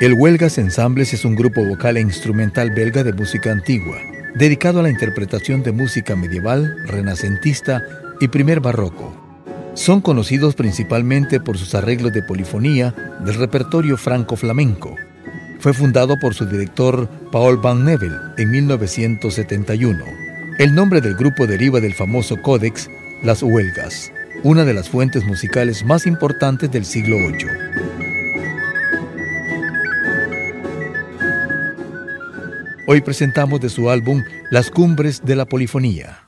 El Huelgas Ensambles es un grupo vocal e instrumental belga de música antigua, dedicado a la interpretación de música medieval, renacentista y primer barroco. Son conocidos principalmente por sus arreglos de polifonía del repertorio franco-flamenco. Fue fundado por su director Paul Van Nevel en 1971. El nombre del grupo deriva del famoso códex Las Huelgas, una de las fuentes musicales más importantes del siglo VIII. Hoy presentamos de su álbum Las Cumbres de la Polifonía.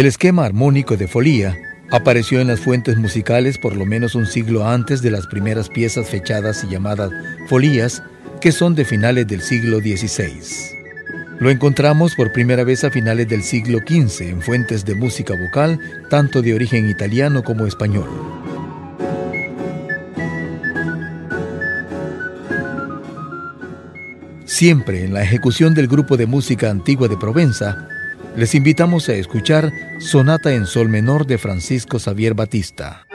El esquema armónico de folía apareció en las fuentes musicales por lo menos un siglo antes de las primeras piezas fechadas y llamadas folías, que son de finales del siglo XVI. Lo encontramos por primera vez a finales del siglo XV en fuentes de música vocal, tanto de origen italiano como español. Siempre en la ejecución del grupo de música antigua de Provenza, les invitamos a escuchar Sonata en Sol Menor de Francisco Xavier Batista.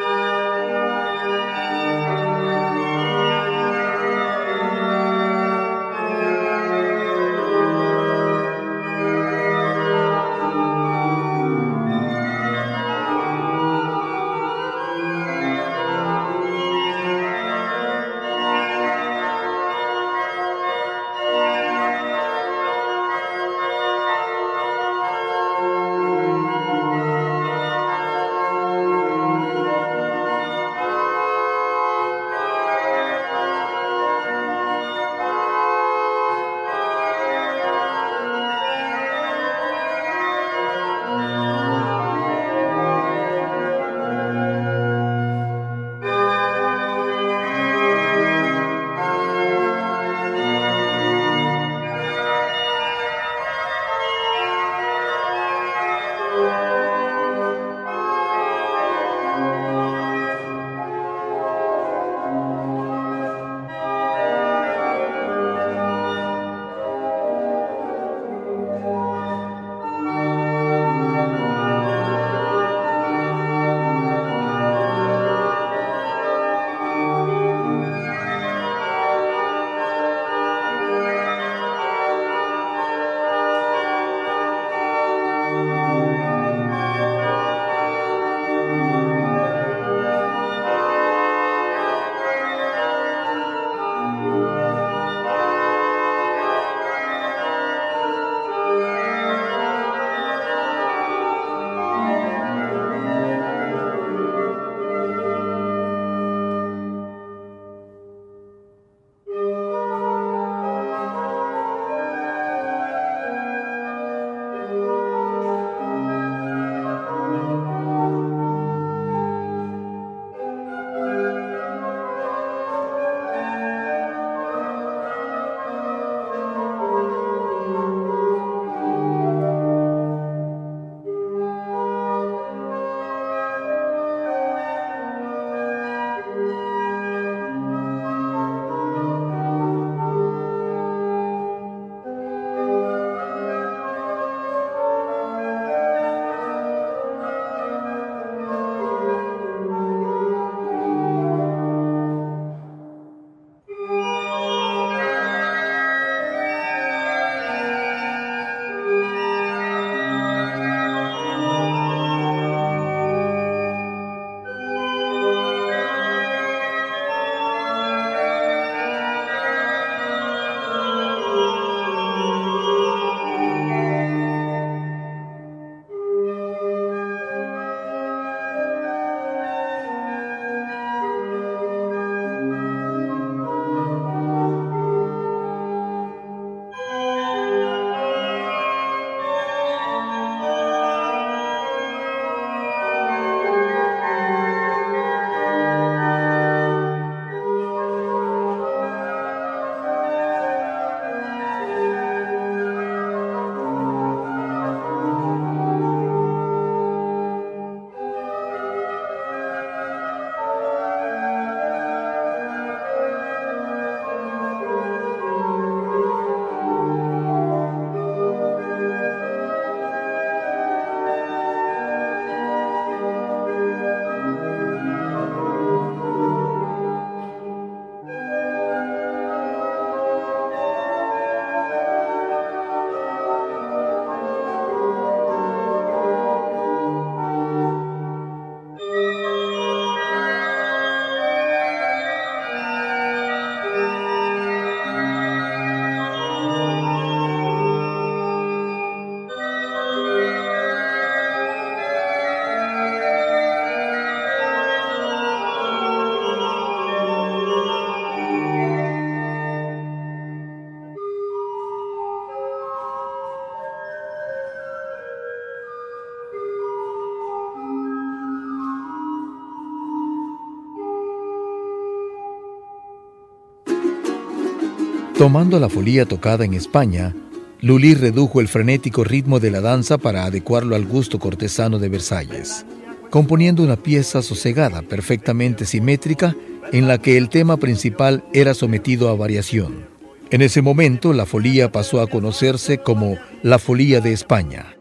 Tomando la folía tocada en España, Lully redujo el frenético ritmo de la danza para adecuarlo al gusto cortesano de Versalles, componiendo una pieza sosegada, perfectamente simétrica, en la que el tema principal era sometido a variación. En ese momento, la folía pasó a conocerse como la folía de España.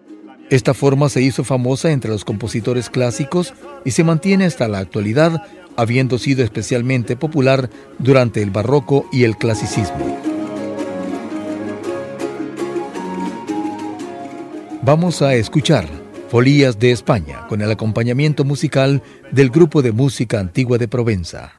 Esta forma se hizo famosa entre los compositores clásicos y se mantiene hasta la actualidad habiendo sido especialmente popular durante el barroco y el clasicismo. Vamos a escuchar Folías de España con el acompañamiento musical del grupo de música antigua de Provenza.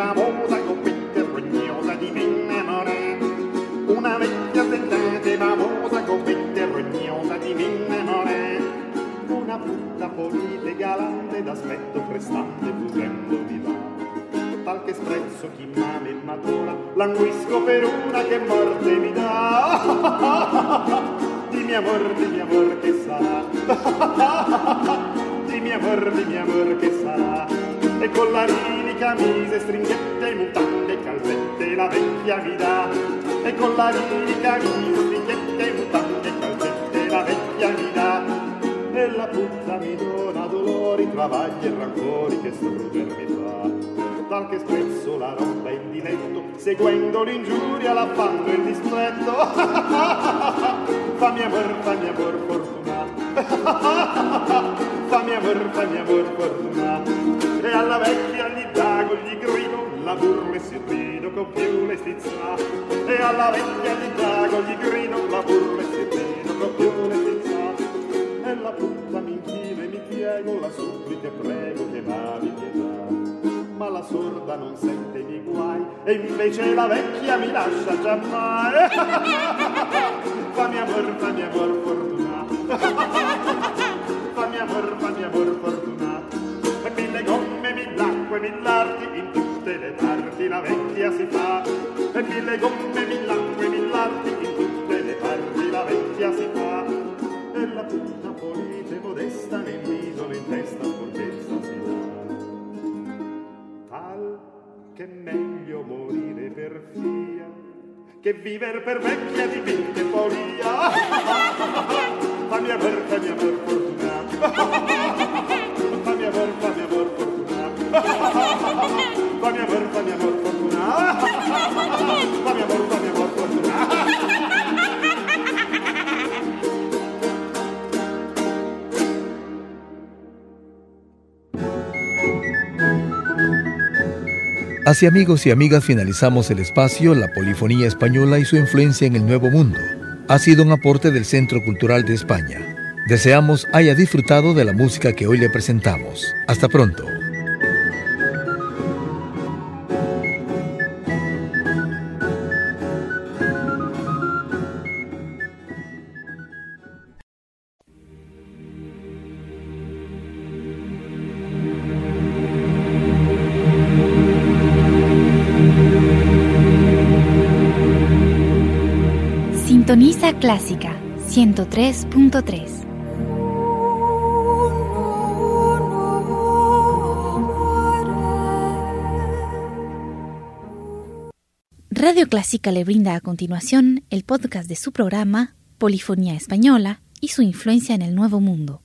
bavosa e rognosa di minne more. Una vecchia tendente bavosa e rognosa di minne more. Una brutta polite galante d'aspetto prestante fuggendo di là. Tal che sprezzo chi male matura languisco per una che morte mi dà. Dimmi amor dimmi amor che sarà? Oggi mi amor, di mia amor che sarà E collarini, camise, stringhette, mutande, calzette La vecchia mi dà E collarini, camise, stringhette, mutande, calzette La vecchia mi dà E la puzza mi dona dolori, travagli e rancori Che sorger mi fa Tal che spezzo la roba in diletto, seguendo l'ingiuria, l'affanno e il dispetto. fammi amor, fammi amor fortunato. fammi amor, fammi amor, fortuna. E alla vecchia gli dago, gli grido, la burla si rido con più le stizza. E alla vecchia gli dago, gli grido, la burla si rido con più le stizza. E la puttana mi inchina e mi piego, la supplica e prego che m'avi pietà ma la sorda non sente i guai e invece la vecchia mi lascia già mai. fammi amor, fammi amor fortunato. Amor, fammi amor fortunato. E mille gomme, mille acque, mille arti, in tutte le parti la vecchia si fa. E mille gomme, mille acque, mille arti, in tutte le parti la vecchia si fa. E la puta polite modesta nel viso, in testa, fortezza si dà tal che meglio morire per fia che viver per vecchia di vite folia fammi aver, fammi aver fortuna Así amigos y amigas finalizamos el espacio La Polifonía Española y su influencia en el Nuevo Mundo. Ha sido un aporte del Centro Cultural de España. Deseamos haya disfrutado de la música que hoy le presentamos. Hasta pronto. Sintoniza Clásica 103.3. Clásica le brinda a continuación el podcast de su programa Polifonía Española y su influencia en el Nuevo Mundo.